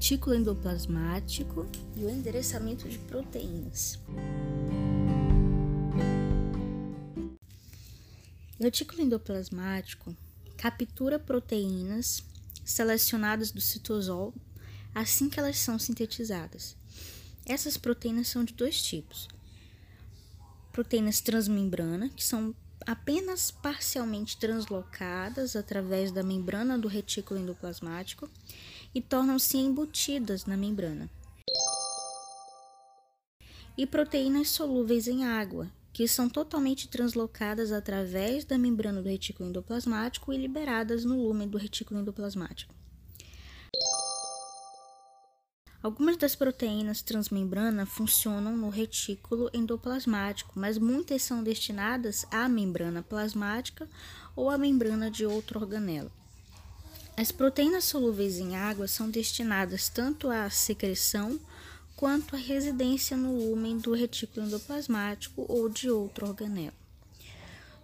retículo endoplasmático e o endereçamento de proteínas. Retículo endoplasmático captura proteínas selecionadas do citosol assim que elas são sintetizadas. Essas proteínas são de dois tipos: proteínas transmembrana, que são apenas parcialmente translocadas através da membrana do retículo endoplasmático e tornam-se embutidas na membrana. E proteínas solúveis em água, que são totalmente translocadas através da membrana do retículo endoplasmático e liberadas no lúmen do retículo endoplasmático. Algumas das proteínas transmembrana funcionam no retículo endoplasmático, mas muitas são destinadas à membrana plasmática ou à membrana de outro organelo. As proteínas solúveis em água são destinadas tanto à secreção quanto à residência no lúmen do retículo endoplasmático ou de outro organelo.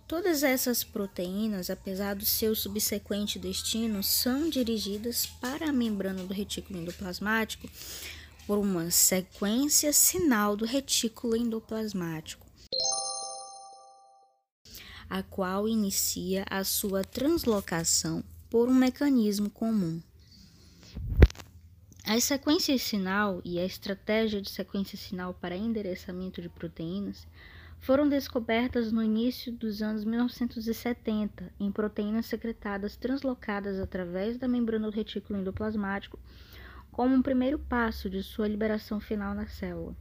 Todas essas proteínas, apesar do seu subsequente destino, são dirigidas para a membrana do retículo endoplasmático por uma sequência sinal do retículo endoplasmático, a qual inicia a sua translocação por um mecanismo comum. As sequências sinal e a estratégia de sequência sinal para endereçamento de proteínas foram descobertas no início dos anos 1970 em proteínas secretadas translocadas através da membrana do retículo endoplasmático, como um primeiro passo de sua liberação final na célula.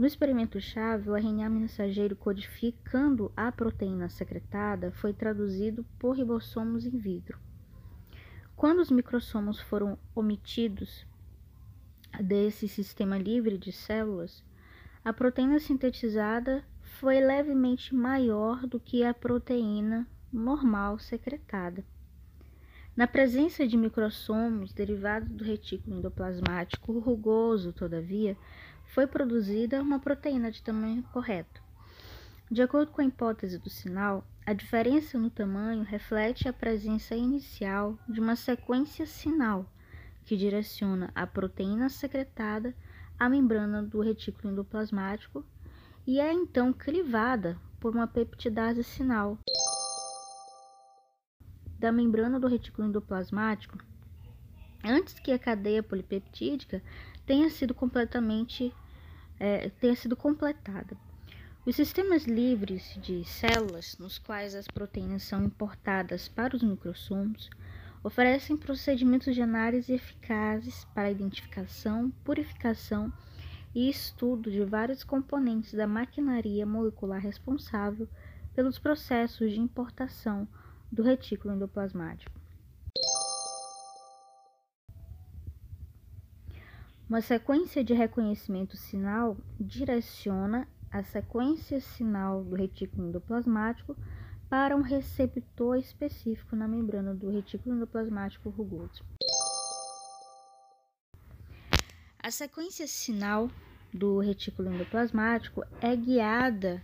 No experimento-chave, o RNA mensageiro codificando a proteína secretada foi traduzido por ribossomos in vitro. Quando os microssomos foram omitidos desse sistema livre de células, a proteína sintetizada foi levemente maior do que a proteína normal secretada. Na presença de microssomos derivados do retículo endoplasmático rugoso, todavia, foi produzida uma proteína de tamanho correto. De acordo com a hipótese do sinal, a diferença no tamanho reflete a presença inicial de uma sequência sinal que direciona a proteína secretada a membrana do retículo endoplasmático e é então crivada por uma peptidase sinal da membrana do retículo endoplasmático antes que a cadeia polipeptídica tenha sido completamente é, tenha sido completada. Os sistemas livres de células, nos quais as proteínas são importadas para os microssomos, oferecem procedimentos de análise eficazes para a identificação, purificação e estudo de vários componentes da maquinaria molecular responsável pelos processos de importação do retículo endoplasmático. Uma sequência de reconhecimento sinal direciona a sequência sinal do retículo endoplasmático para um receptor específico na membrana do retículo endoplasmático rugoso. A sequência sinal do retículo endoplasmático é guiada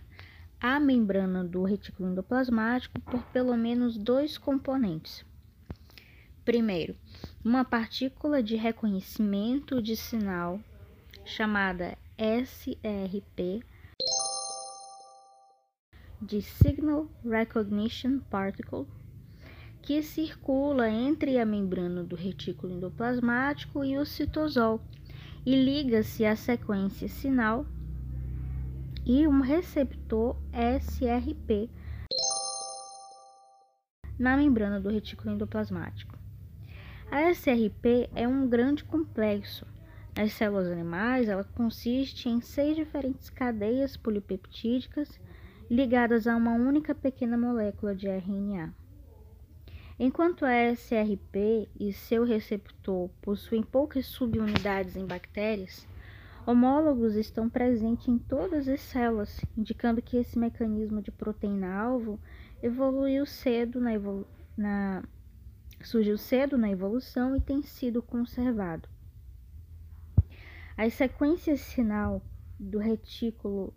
à membrana do retículo endoplasmático por pelo menos dois componentes. Primeiro, uma partícula de reconhecimento de sinal chamada SRP de Signal Recognition Particle, que circula entre a membrana do retículo endoplasmático e o citosol e liga-se à sequência sinal e um receptor SRP na membrana do retículo endoplasmático. A SRP é um grande complexo. Nas células animais, ela consiste em seis diferentes cadeias polipeptídicas ligadas a uma única pequena molécula de RNA. Enquanto a SRP e seu receptor possuem poucas subunidades em bactérias, homólogos estão presentes em todas as células, indicando que esse mecanismo de proteína-alvo evoluiu cedo na, evolu na surgiu cedo na evolução e tem sido conservado. As sequências sinal do retículo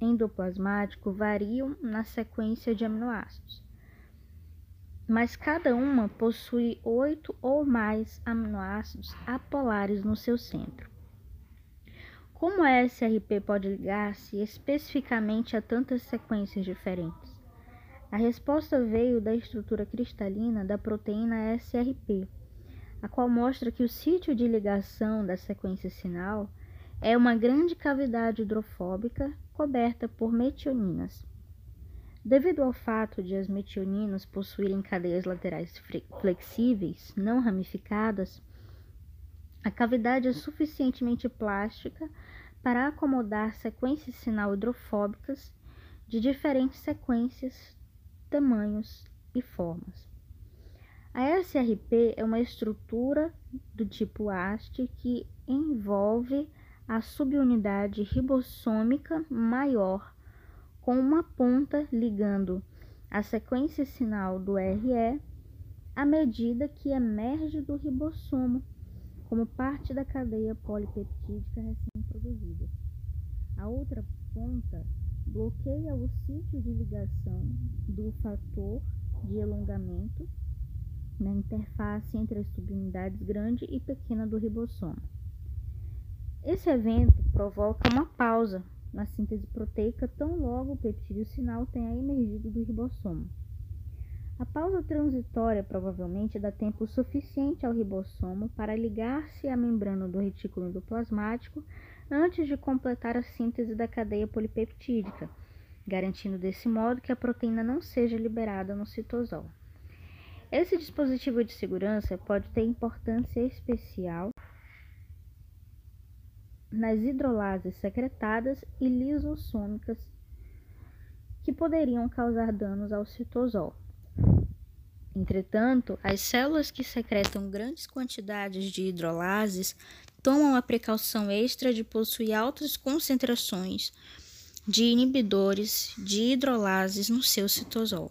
endoplasmático variam na sequência de aminoácidos. mas cada uma possui oito ou mais aminoácidos apolares no seu centro. Como a SRP pode ligar-se especificamente a tantas sequências diferentes? A resposta veio da estrutura cristalina da proteína SRP, a qual mostra que o sítio de ligação da sequência sinal é uma grande cavidade hidrofóbica coberta por metioninas. Devido ao fato de as metioninas possuírem cadeias laterais flexíveis, não ramificadas, a cavidade é suficientemente plástica para acomodar sequências sinal hidrofóbicas de diferentes sequências, tamanhos e formas. A SRP é uma estrutura do tipo haste que envolve a subunidade ribossômica maior com uma ponta ligando a sequência sinal do RE à medida que emerge do ribossomo como parte da cadeia polipeptídica recém-produzida. A outra ponta bloqueia o sítio de ligação do fator de alongamento na interface entre as subunidades grande e pequena do ribossomo. Esse evento provoca uma pausa na síntese proteica tão logo o peptídeo sinal tenha emergido do ribossomo. A pausa transitória provavelmente dá tempo suficiente ao ribossomo para ligar-se à membrana do retículo endoplasmático antes de completar a síntese da cadeia polipeptídica, garantindo desse modo que a proteína não seja liberada no citosol. Esse dispositivo de segurança pode ter importância especial nas hidrolases secretadas e lisossômicas que poderiam causar danos ao citosol. Entretanto, as células que secretam grandes quantidades de hidrolases tomam a precaução extra de possuir altas concentrações de inibidores de hidrolases no seu citosol.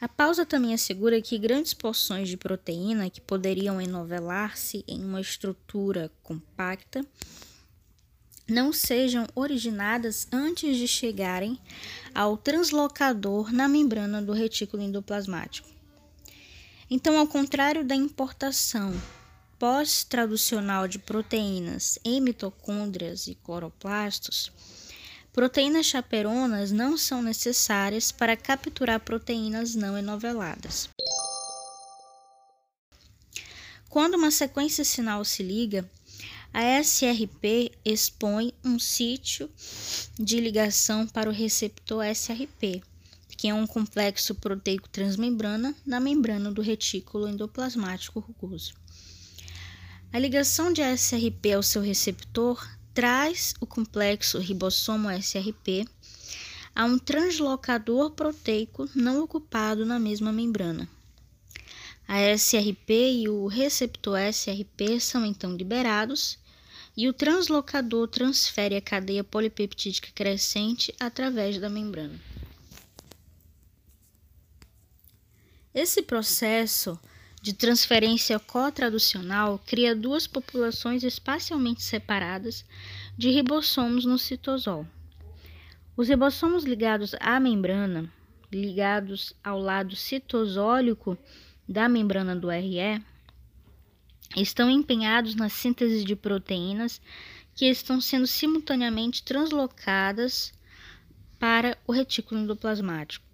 A pausa também assegura que grandes porções de proteína que poderiam enovelar-se em uma estrutura compacta não sejam originadas antes de chegarem ao translocador na membrana do retículo endoplasmático. Então, ao contrário da importação pós-traducional de proteínas em mitocôndrias e cloroplastos, proteínas chaperonas não são necessárias para capturar proteínas não enoveladas. Quando uma sequência sinal se liga, a SRP expõe um sítio de ligação para o receptor SRP, que é um complexo proteico transmembrana na membrana do retículo endoplasmático rugoso. A ligação de SRP ao seu receptor traz o complexo ribossomo SRP a um translocador proteico não ocupado na mesma membrana. A SRP e o receptor SRP são então liberados e o translocador transfere a cadeia polipeptídica crescente através da membrana. Esse processo de transferência cotraducional cria duas populações espacialmente separadas de ribossomos no citosol. Os ribossomos ligados à membrana, ligados ao lado citosólico da membrana do RE, estão empenhados na síntese de proteínas que estão sendo simultaneamente translocadas para o retículo endoplasmático.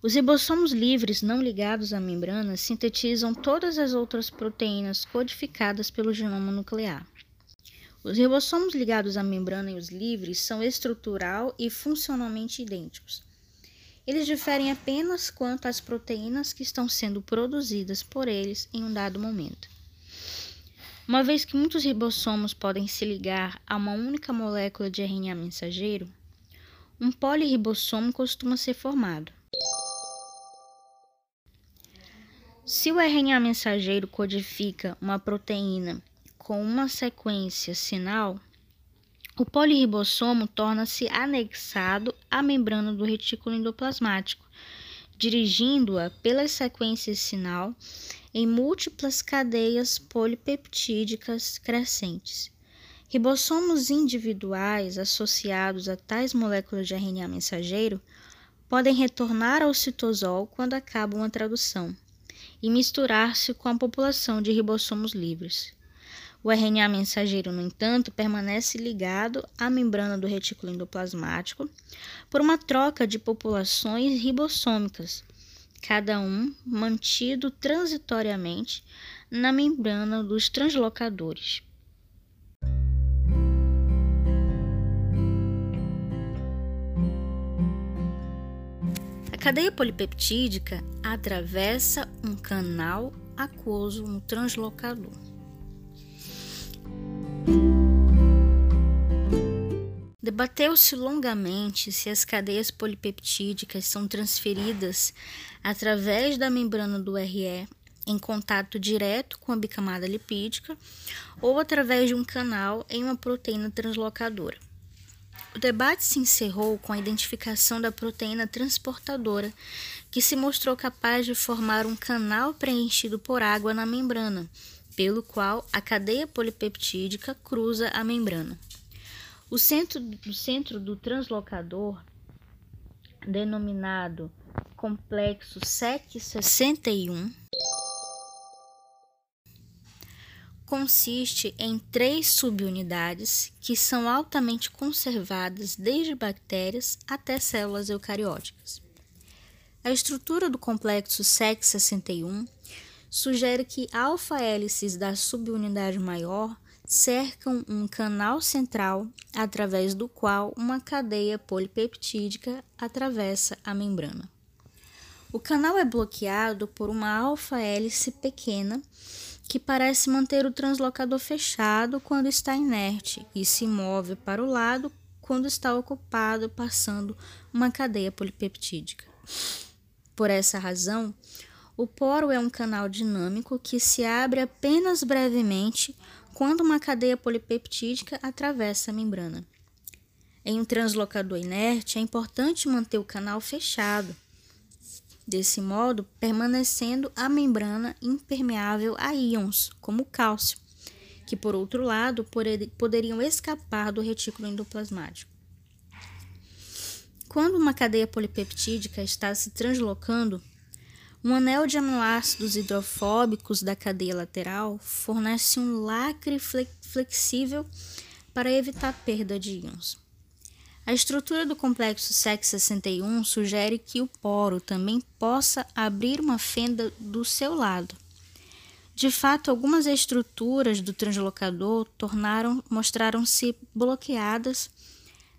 Os ribossomos livres não ligados à membrana sintetizam todas as outras proteínas codificadas pelo genoma nuclear. Os ribossomos ligados à membrana e os livres são estrutural e funcionalmente idênticos. Eles diferem apenas quanto às proteínas que estão sendo produzidas por eles em um dado momento. Uma vez que muitos ribossomos podem se ligar a uma única molécula de RNA mensageiro, um polirribossomo costuma ser formado. Se o RNA mensageiro codifica uma proteína com uma sequência sinal, o polirribossomo torna-se anexado à membrana do retículo endoplasmático, dirigindo-a pelas sequências sinal em múltiplas cadeias polipeptídicas crescentes. Ribossomos individuais associados a tais moléculas de RNA mensageiro podem retornar ao citosol quando acaba uma tradução e misturar-se com a população de ribossomos livres. O RNA mensageiro, no entanto, permanece ligado à membrana do retículo endoplasmático por uma troca de populações ribossômicas, cada um mantido transitoriamente na membrana dos translocadores. Cadeia polipeptídica atravessa um canal aquoso no translocador. Debateu-se longamente se as cadeias polipeptídicas são transferidas através da membrana do RE em contato direto com a bicamada lipídica ou através de um canal em uma proteína translocadora. O debate se encerrou com a identificação da proteína transportadora, que se mostrou capaz de formar um canal preenchido por água na membrana, pelo qual a cadeia polipeptídica cruza a membrana. O centro, centro do translocador, denominado complexo SEC61, consiste em três subunidades que são altamente conservadas desde bactérias até células eucarióticas. A estrutura do complexo SEC61 sugere que alfa-hélices da subunidade maior cercam um canal central através do qual uma cadeia polipeptídica atravessa a membrana. O canal é bloqueado por uma alfa-hélice pequena que parece manter o translocador fechado quando está inerte e se move para o lado quando está ocupado, passando uma cadeia polipeptídica. Por essa razão, o poro é um canal dinâmico que se abre apenas brevemente quando uma cadeia polipeptídica atravessa a membrana. Em um translocador inerte, é importante manter o canal fechado, desse modo permanecendo a membrana impermeável a íons, como cálcio, que por outro lado poderiam escapar do retículo endoplasmático. Quando uma cadeia polipeptídica está se translocando, um anel de aminoácidos hidrofóbicos da cadeia lateral fornece um lacre flexível para evitar perda de íons. A estrutura do complexo SEC61 sugere que o poro também possa abrir uma fenda do seu lado. De fato, algumas estruturas do translocador tornaram, mostraram-se bloqueadas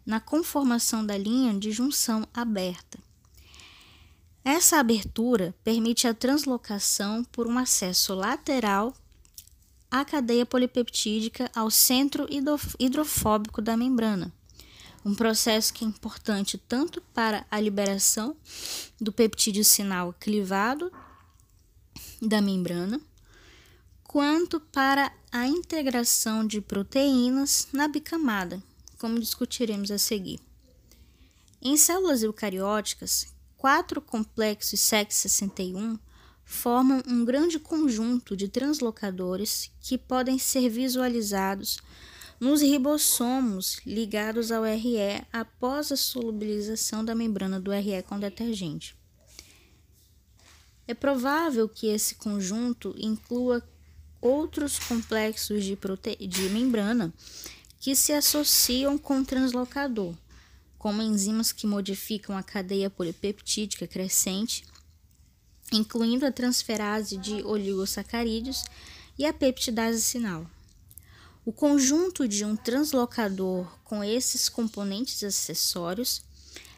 na conformação da linha de junção aberta. Essa abertura permite a translocação por um acesso lateral à cadeia polipeptídica ao centro hidrofóbico da membrana, um processo que é importante tanto para a liberação do peptídeo sinal clivado da membrana, quanto para a integração de proteínas na bicamada, como discutiremos a seguir. Em células eucarióticas, quatro complexos SEC61 formam um grande conjunto de translocadores que podem ser visualizados nos ribossomos ligados ao RE após a solubilização da membrana do RE com detergente. É provável que esse conjunto inclua outros complexos de, de membrana que se associam com o translocador como enzimas que modificam a cadeia polipeptídica crescente, incluindo a transferase de oligosacarídeos e a peptidase sinal. O conjunto de um translocador com esses componentes acessórios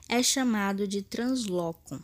é chamado de translocon.